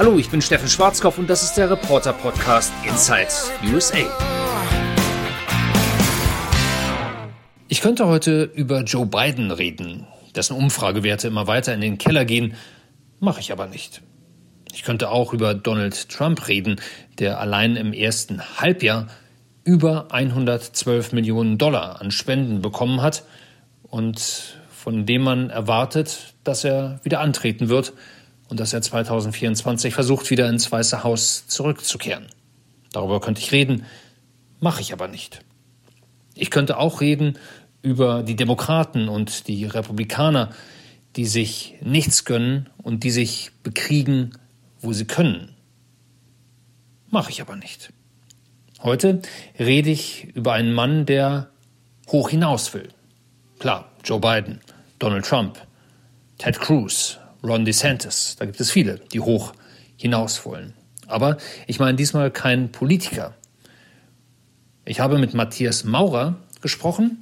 Hallo, ich bin Steffen Schwarzkopf und das ist der Reporter Podcast Inside USA. Ich könnte heute über Joe Biden reden, dessen Umfragewerte immer weiter in den Keller gehen, mache ich aber nicht. Ich könnte auch über Donald Trump reden, der allein im ersten Halbjahr über 112 Millionen Dollar an Spenden bekommen hat und von dem man erwartet, dass er wieder antreten wird und dass er 2024 versucht, wieder ins Weiße Haus zurückzukehren. Darüber könnte ich reden, mache ich aber nicht. Ich könnte auch reden über die Demokraten und die Republikaner, die sich nichts gönnen und die sich bekriegen, wo sie können. Mache ich aber nicht. Heute rede ich über einen Mann, der hoch hinaus will. Klar, Joe Biden, Donald Trump, Ted Cruz, Ron DeSantis. Da gibt es viele, die hoch hinaus wollen. Aber ich meine diesmal kein Politiker. Ich habe mit Matthias Maurer gesprochen,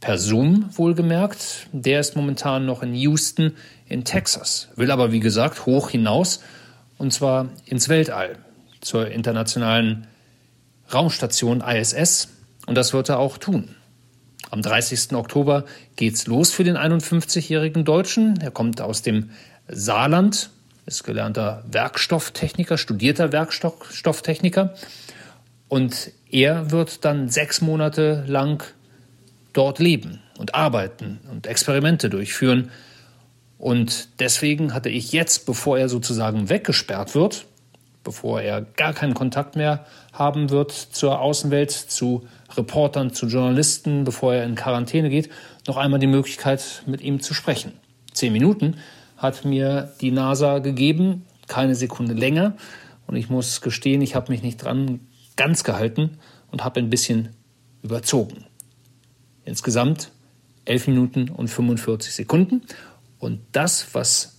per Zoom wohlgemerkt. Der ist momentan noch in Houston in Texas, will aber wie gesagt hoch hinaus und zwar ins Weltall, zur internationalen Raumstation ISS und das wird er auch tun. Am 30. Oktober geht's los für den 51-jährigen Deutschen. Er kommt aus dem Saarland, ist gelernter Werkstofftechniker, studierter Werkstofftechniker. Und er wird dann sechs Monate lang dort leben und arbeiten und Experimente durchführen. Und deswegen hatte ich jetzt, bevor er sozusagen weggesperrt wird, bevor er gar keinen Kontakt mehr haben wird zur Außenwelt, zu Reportern, zu Journalisten, bevor er in Quarantäne geht, noch einmal die Möglichkeit, mit ihm zu sprechen. Zehn Minuten hat mir die NASA gegeben, keine Sekunde länger. Und ich muss gestehen, ich habe mich nicht dran ganz gehalten und habe ein bisschen überzogen. Insgesamt 11 Minuten und 45 Sekunden. Und das, was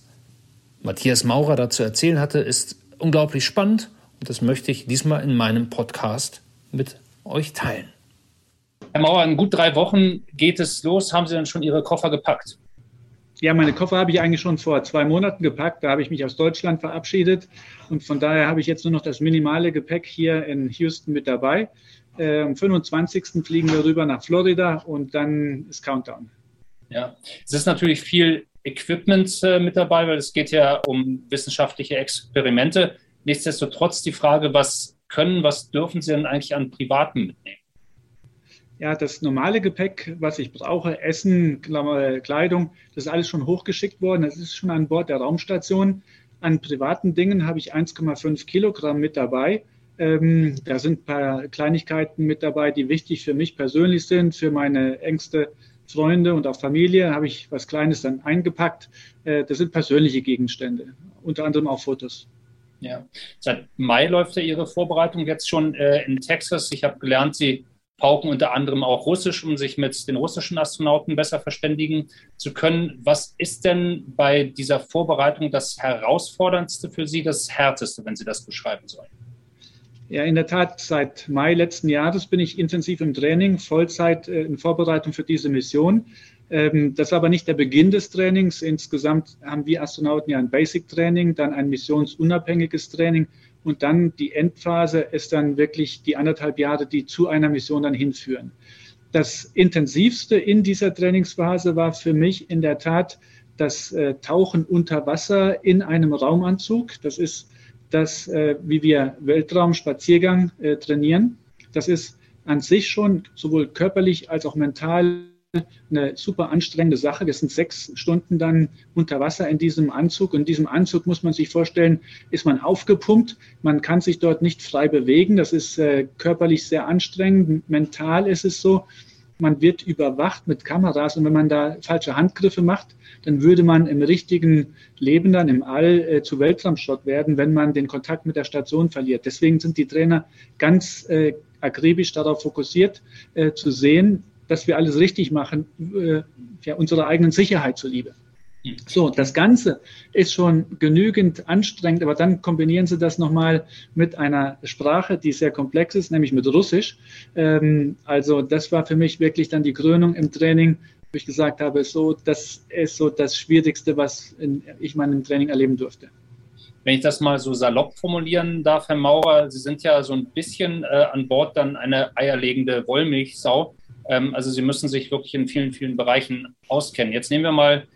Matthias Maurer dazu erzählen hatte, ist unglaublich spannend und das möchte ich diesmal in meinem Podcast mit euch teilen. Herr Mauer, in gut drei Wochen geht es los. Haben Sie dann schon Ihre Koffer gepackt? Ja, meine Koffer habe ich eigentlich schon vor zwei Monaten gepackt. Da habe ich mich aus Deutschland verabschiedet. Und von daher habe ich jetzt nur noch das minimale Gepäck hier in Houston mit dabei. Äh, am 25. fliegen wir rüber nach Florida und dann ist Countdown. Ja, es ist natürlich viel Equipment äh, mit dabei, weil es geht ja um wissenschaftliche Experimente. Nichtsdestotrotz die Frage, was können, was dürfen Sie denn eigentlich an Privaten mitnehmen? Ja, das normale Gepäck, was ich brauche, Essen, Kleidung, das ist alles schon hochgeschickt worden. Das ist schon an Bord der Raumstation. An privaten Dingen habe ich 1,5 Kilogramm mit dabei. Ähm, da sind ein paar Kleinigkeiten mit dabei, die wichtig für mich persönlich sind, für meine engste Freunde und auch Familie. Habe ich was Kleines dann eingepackt. Äh, das sind persönliche Gegenstände, unter anderem auch Fotos. Ja, seit Mai läuft ja Ihre Vorbereitung jetzt schon äh, in Texas. Ich habe gelernt, Sie pauken unter anderem auch Russisch, um sich mit den russischen Astronauten besser verständigen zu können. Was ist denn bei dieser Vorbereitung das Herausforderndste für Sie, das Härteste, wenn Sie das beschreiben sollen? Ja, in der Tat, seit Mai letzten Jahres bin ich intensiv im Training, Vollzeit äh, in Vorbereitung für diese Mission. Ähm, das war aber nicht der Beginn des Trainings. Insgesamt haben wir Astronauten ja ein Basic-Training, dann ein missionsunabhängiges Training und dann die Endphase ist dann wirklich die anderthalb Jahre, die zu einer Mission dann hinführen. Das intensivste in dieser Trainingsphase war für mich in der Tat das äh, Tauchen unter Wasser in einem Raumanzug. Das ist das, äh, wie wir Weltraumspaziergang äh, trainieren. Das ist an sich schon sowohl körperlich als auch mental eine super anstrengende Sache. Das sind sechs Stunden dann unter Wasser in diesem Anzug. In diesem Anzug muss man sich vorstellen, ist man aufgepumpt. Man kann sich dort nicht frei bewegen. Das ist äh, körperlich sehr anstrengend. Mental ist es so, man wird überwacht mit Kameras. Und wenn man da falsche Handgriffe macht, dann würde man im richtigen Leben dann im All äh, zu Weltraumschrott werden, wenn man den Kontakt mit der Station verliert. Deswegen sind die Trainer ganz äh, akribisch darauf fokussiert, äh, zu sehen, dass wir alles richtig machen, äh, ja, unserer eigenen Sicherheit zuliebe. So, das Ganze ist schon genügend anstrengend, aber dann kombinieren Sie das nochmal mit einer Sprache, die sehr komplex ist, nämlich mit Russisch. Ähm, also das war für mich wirklich dann die Krönung im Training, wo ich gesagt habe, so, das ist so das Schwierigste, was in, ich mal im Training erleben durfte. Wenn ich das mal so salopp formulieren darf, Herr Maurer, Sie sind ja so ein bisschen äh, an Bord dann eine eierlegende Wollmilchsau. Ähm, also Sie müssen sich wirklich in vielen, vielen Bereichen auskennen. Jetzt nehmen wir mal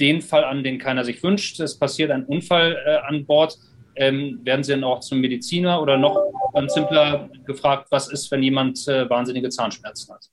den Fall an, den keiner sich wünscht. Es passiert ein Unfall äh, an Bord. Ähm, werden Sie dann auch zum Mediziner oder noch ganz simpler gefragt, was ist, wenn jemand äh, wahnsinnige Zahnschmerzen hat?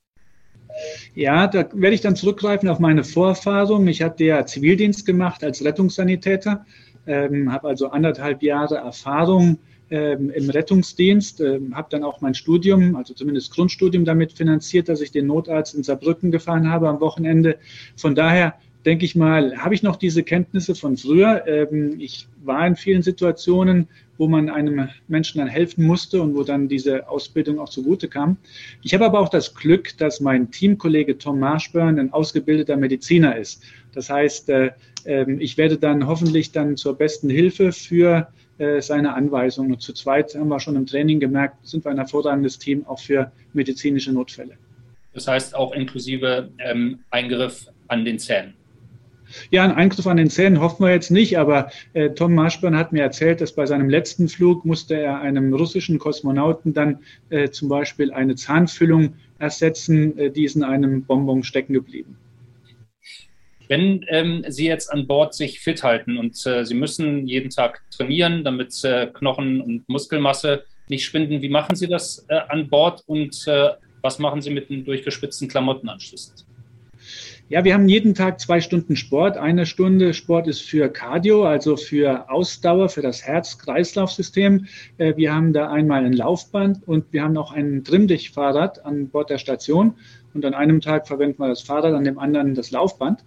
Ja, da werde ich dann zurückgreifen auf meine Vorerfahrung. Ich hatte ja Zivildienst gemacht als Rettungssanitäter, ähm, habe also anderthalb Jahre Erfahrung ähm, im Rettungsdienst, ähm, habe dann auch mein Studium, also zumindest Grundstudium damit finanziert, dass ich den Notarzt in Saarbrücken gefahren habe am Wochenende. Von daher denke ich mal, habe ich noch diese Kenntnisse von früher. Ähm, ich war in vielen Situationen, wo man einem Menschen dann helfen musste und wo dann diese Ausbildung auch zugute kam. Ich habe aber auch das Glück, dass mein Teamkollege Tom Marshburn ein ausgebildeter Mediziner ist. Das heißt, äh, ähm, ich werde dann hoffentlich dann zur besten Hilfe für äh, seine Anweisungen. Und zu zweit haben wir schon im Training gemerkt, sind wir ein hervorragendes Team auch für medizinische Notfälle. Das heißt auch inklusive ähm, Eingriff an den Zähnen. Ja, ein Eingriff an den Zähnen hoffen wir jetzt nicht, aber äh, Tom Marschburn hat mir erzählt, dass bei seinem letzten Flug musste er einem russischen Kosmonauten dann äh, zum Beispiel eine Zahnfüllung ersetzen, äh, die ist in einem Bonbon stecken geblieben. Wenn ähm, Sie jetzt an Bord sich fit halten und äh, Sie müssen jeden Tag trainieren, damit äh, Knochen und Muskelmasse nicht schwinden, wie machen Sie das äh, an Bord und äh, was machen Sie mit den durchgespitzten Klamotten anschließend? Ja, wir haben jeden Tag zwei Stunden Sport. Eine Stunde Sport ist für Cardio, also für Ausdauer, für das Herz-Kreislauf-System. Äh, wir haben da einmal ein Laufband und wir haben auch ein Trimmdichtfahrrad an Bord der Station. Und an einem Tag verwenden wir das Fahrrad, an dem anderen das Laufband.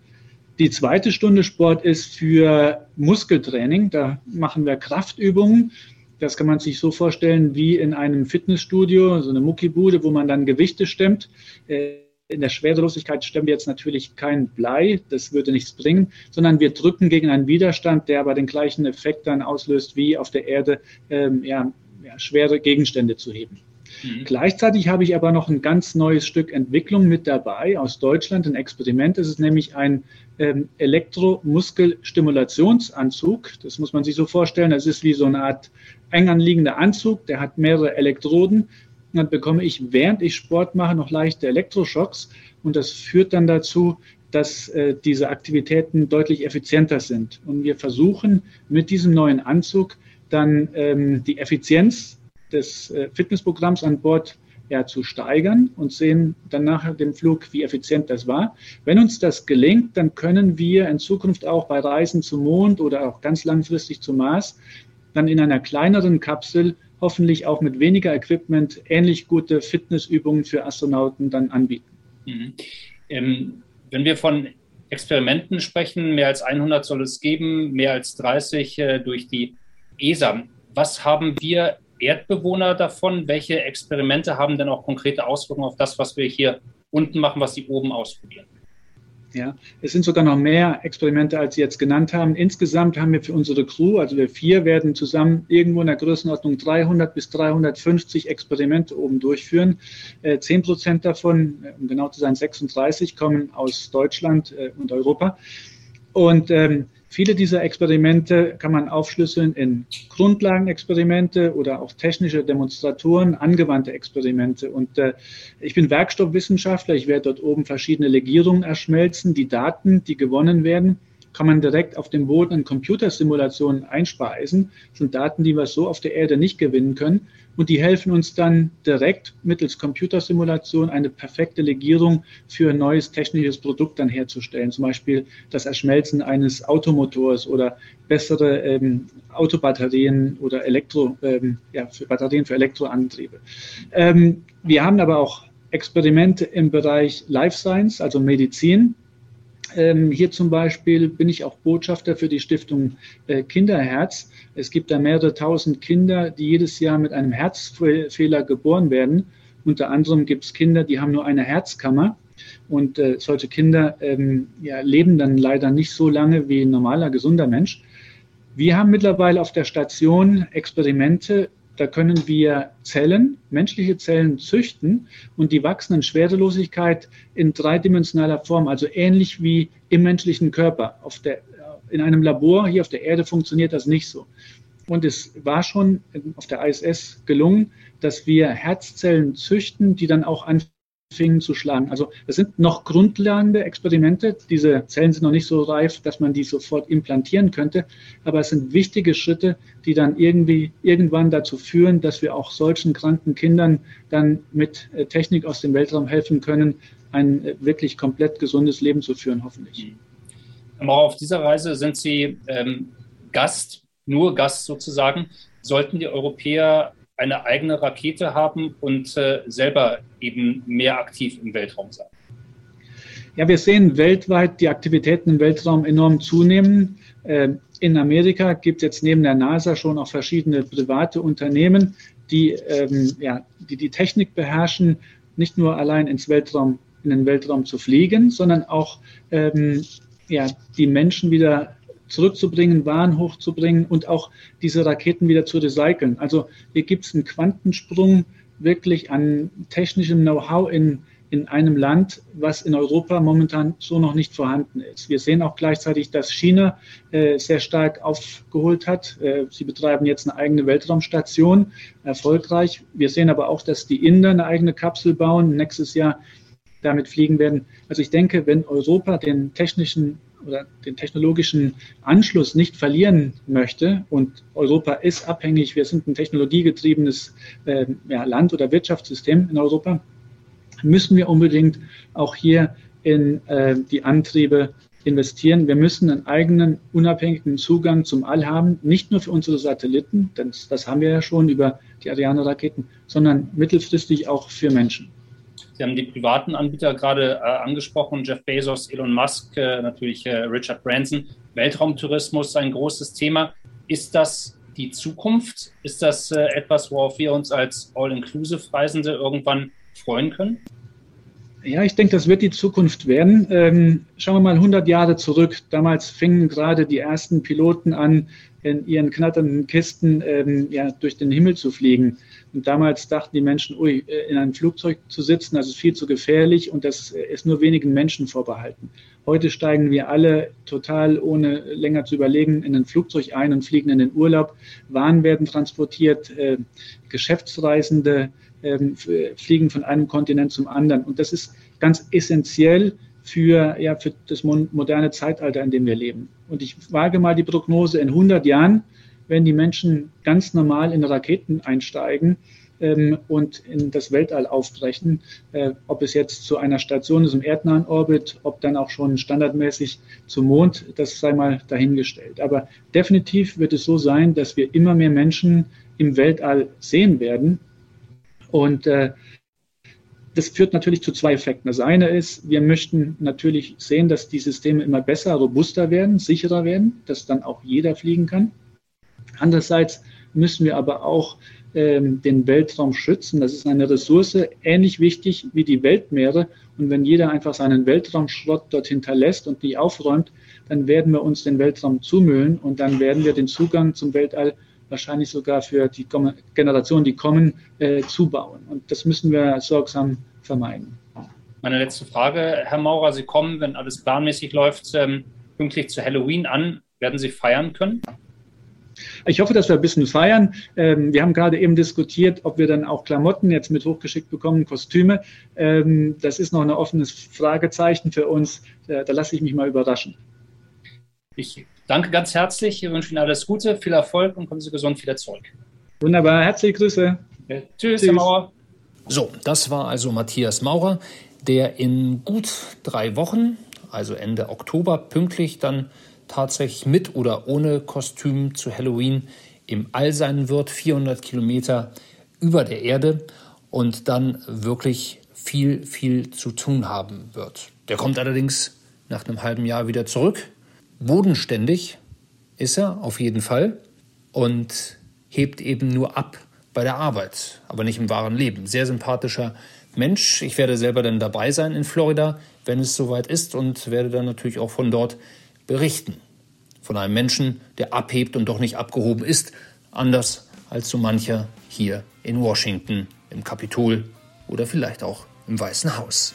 Die zweite Stunde Sport ist für Muskeltraining. Da machen wir Kraftübungen. Das kann man sich so vorstellen wie in einem Fitnessstudio, so eine Muckibude, wo man dann Gewichte stemmt. Äh, in der Schwerelosigkeit stemmen wir jetzt natürlich kein Blei, das würde nichts bringen, sondern wir drücken gegen einen Widerstand, der aber den gleichen Effekt dann auslöst, wie auf der Erde ähm, ja, ja, schwere Gegenstände zu heben. Mhm. Gleichzeitig habe ich aber noch ein ganz neues Stück Entwicklung mit dabei aus Deutschland, ein Experiment. Es ist nämlich ein ähm, Elektromuskelstimulationsanzug. Das muss man sich so vorstellen. Das ist wie so eine Art eng anliegender Anzug, der hat mehrere Elektroden dann bekomme ich, während ich Sport mache, noch leichte Elektroschocks. Und das führt dann dazu, dass äh, diese Aktivitäten deutlich effizienter sind. Und wir versuchen mit diesem neuen Anzug dann ähm, die Effizienz des äh, Fitnessprogramms an Bord ja, zu steigern und sehen dann nach dem Flug, wie effizient das war. Wenn uns das gelingt, dann können wir in Zukunft auch bei Reisen zum Mond oder auch ganz langfristig zum Mars dann in einer kleineren Kapsel hoffentlich auch mit weniger Equipment ähnlich gute Fitnessübungen für Astronauten dann anbieten. Mhm. Ähm, wenn wir von Experimenten sprechen, mehr als 100 soll es geben, mehr als 30 äh, durch die ESA. Was haben wir Erdbewohner davon? Welche Experimente haben denn auch konkrete Auswirkungen auf das, was wir hier unten machen, was Sie oben ausprobieren? Ja, es sind sogar noch mehr Experimente, als Sie jetzt genannt haben. Insgesamt haben wir für unsere Crew, also wir vier, werden zusammen irgendwo in der Größenordnung 300 bis 350 Experimente oben durchführen. Äh, zehn Prozent davon, um genau zu sein 36, kommen aus Deutschland äh, und Europa. Und ähm, Viele dieser Experimente kann man aufschlüsseln in Grundlagenexperimente oder auch technische Demonstratoren, angewandte Experimente. Und äh, ich bin Werkstoffwissenschaftler. Ich werde dort oben verschiedene Legierungen erschmelzen. Die Daten, die gewonnen werden, kann man direkt auf dem Boden in Computersimulationen einspeisen. Das sind Daten, die wir so auf der Erde nicht gewinnen können. Und die helfen uns dann direkt mittels Computersimulation eine perfekte Legierung für ein neues technisches Produkt dann herzustellen. Zum Beispiel das Erschmelzen eines Automotors oder bessere ähm, Autobatterien oder Elektro, ähm, ja, für Batterien für Elektroantriebe. Ähm, wir haben aber auch Experimente im Bereich Life Science, also Medizin. Ähm, hier zum Beispiel bin ich auch Botschafter für die Stiftung äh, Kinderherz. Es gibt da mehrere tausend Kinder, die jedes Jahr mit einem Herzfehler geboren werden. Unter anderem gibt es Kinder, die haben nur eine Herzkammer. Und äh, solche Kinder ähm, ja, leben dann leider nicht so lange wie ein normaler, gesunder Mensch. Wir haben mittlerweile auf der Station Experimente da können wir Zellen, menschliche Zellen züchten und die wachsen in Schwerelosigkeit in dreidimensionaler Form, also ähnlich wie im menschlichen Körper. Der, in einem Labor hier auf der Erde funktioniert das nicht so. Und es war schon auf der ISS gelungen, dass wir Herzzellen züchten, die dann auch anfingen zu schlagen. Also es sind noch grundlegende Experimente. Diese Zellen sind noch nicht so reif, dass man die sofort implantieren könnte. Aber es sind wichtige Schritte, die dann irgendwie irgendwann dazu führen, dass wir auch solchen kranken Kindern dann mit äh, Technik aus dem Weltraum helfen können, ein äh, wirklich komplett gesundes Leben zu führen, hoffentlich. Aber auf dieser Reise sind Sie ähm, Gast nur Gast sozusagen, sollten die Europäer eine eigene Rakete haben und äh, selber eben mehr aktiv im Weltraum sein. Ja, wir sehen weltweit die Aktivitäten im Weltraum enorm zunehmen. Äh, in Amerika gibt es jetzt neben der NASA schon auch verschiedene private Unternehmen, die, ähm, ja, die die Technik beherrschen, nicht nur allein ins Weltraum, in den Weltraum zu fliegen, sondern auch ähm, ja, die Menschen wieder zurückzubringen, Waren hochzubringen und auch diese Raketen wieder zu recyceln. Also hier gibt es einen Quantensprung wirklich an technischem Know-how in, in einem Land, was in Europa momentan so noch nicht vorhanden ist. Wir sehen auch gleichzeitig, dass China äh, sehr stark aufgeholt hat. Äh, sie betreiben jetzt eine eigene Weltraumstation, erfolgreich. Wir sehen aber auch, dass die Inder eine eigene Kapsel bauen, nächstes Jahr damit fliegen werden. Also ich denke, wenn Europa den technischen oder den technologischen Anschluss nicht verlieren möchte. Und Europa ist abhängig, wir sind ein technologiegetriebenes äh, ja, Land oder Wirtschaftssystem in Europa, müssen wir unbedingt auch hier in äh, die Antriebe investieren. Wir müssen einen eigenen unabhängigen Zugang zum All haben, nicht nur für unsere Satelliten, denn das haben wir ja schon über die Ariane-Raketen, sondern mittelfristig auch für Menschen. Sie haben die privaten Anbieter gerade äh, angesprochen, Jeff Bezos, Elon Musk, äh, natürlich äh, Richard Branson. Weltraumtourismus ein großes Thema. Ist das die Zukunft? Ist das äh, etwas, worauf wir uns als All-Inclusive-Reisende irgendwann freuen können? Ja, ich denke, das wird die Zukunft werden. Ähm, schauen wir mal 100 Jahre zurück. Damals fingen gerade die ersten Piloten an, in ihren knatternden Kisten ähm, ja, durch den Himmel zu fliegen. Und damals dachten die Menschen, ui, äh, in einem Flugzeug zu sitzen, das ist viel zu gefährlich und das ist nur wenigen Menschen vorbehalten. Heute steigen wir alle total, ohne länger zu überlegen, in ein Flugzeug ein und fliegen in den Urlaub. Waren werden transportiert, äh, Geschäftsreisende äh, fliegen von einem Kontinent zum anderen. Und das ist ganz essentiell für, ja, für das moderne Zeitalter, in dem wir leben. Und ich wage mal die Prognose, in 100 Jahren wenn die Menschen ganz normal in Raketen einsteigen ähm, und in das Weltall aufbrechen, äh, ob es jetzt zu einer Station ist im erdnahen Orbit, ob dann auch schon standardmäßig zum Mond, das sei mal dahingestellt. Aber definitiv wird es so sein, dass wir immer mehr Menschen im Weltall sehen werden. Und äh, das führt natürlich zu zwei Effekten. Das eine ist, wir möchten natürlich sehen, dass die Systeme immer besser, robuster werden, sicherer werden, dass dann auch jeder fliegen kann. Andererseits müssen wir aber auch ähm, den Weltraum schützen. Das ist eine Ressource, ähnlich wichtig wie die Weltmeere. Und wenn jeder einfach seinen Weltraumschrott dort hinterlässt und nicht aufräumt, dann werden wir uns den Weltraum zumüllen und dann werden wir den Zugang zum Weltall wahrscheinlich sogar für die Generationen, die kommen, äh, zubauen. Und das müssen wir sorgsam vermeiden. Meine letzte Frage, Herr Maurer, Sie kommen, wenn alles planmäßig läuft, ähm, pünktlich zu Halloween an. Werden Sie feiern können? Ich hoffe, dass wir ein bisschen feiern. Ähm, wir haben gerade eben diskutiert, ob wir dann auch Klamotten jetzt mit hochgeschickt bekommen, Kostüme. Ähm, das ist noch ein offenes Fragezeichen für uns. Äh, da lasse ich mich mal überraschen. Ich danke ganz herzlich. Ich wünsche Ihnen alles Gute, viel Erfolg und kommen Sie gesund wieder zurück. Wunderbar. Herzliche Grüße. Ja, tschüss, tschüss, Herr Maurer. So, das war also Matthias Maurer, der in gut drei Wochen, also Ende Oktober, pünktlich dann tatsächlich mit oder ohne Kostüm zu Halloween im All sein wird, 400 Kilometer über der Erde und dann wirklich viel, viel zu tun haben wird. Der kommt allerdings nach einem halben Jahr wieder zurück. Bodenständig ist er auf jeden Fall und hebt eben nur ab bei der Arbeit, aber nicht im wahren Leben. Sehr sympathischer Mensch. Ich werde selber dann dabei sein in Florida, wenn es soweit ist und werde dann natürlich auch von dort berichten. Von einem Menschen, der abhebt und doch nicht abgehoben ist, anders als so mancher hier in Washington, im Kapitol oder vielleicht auch im Weißen Haus.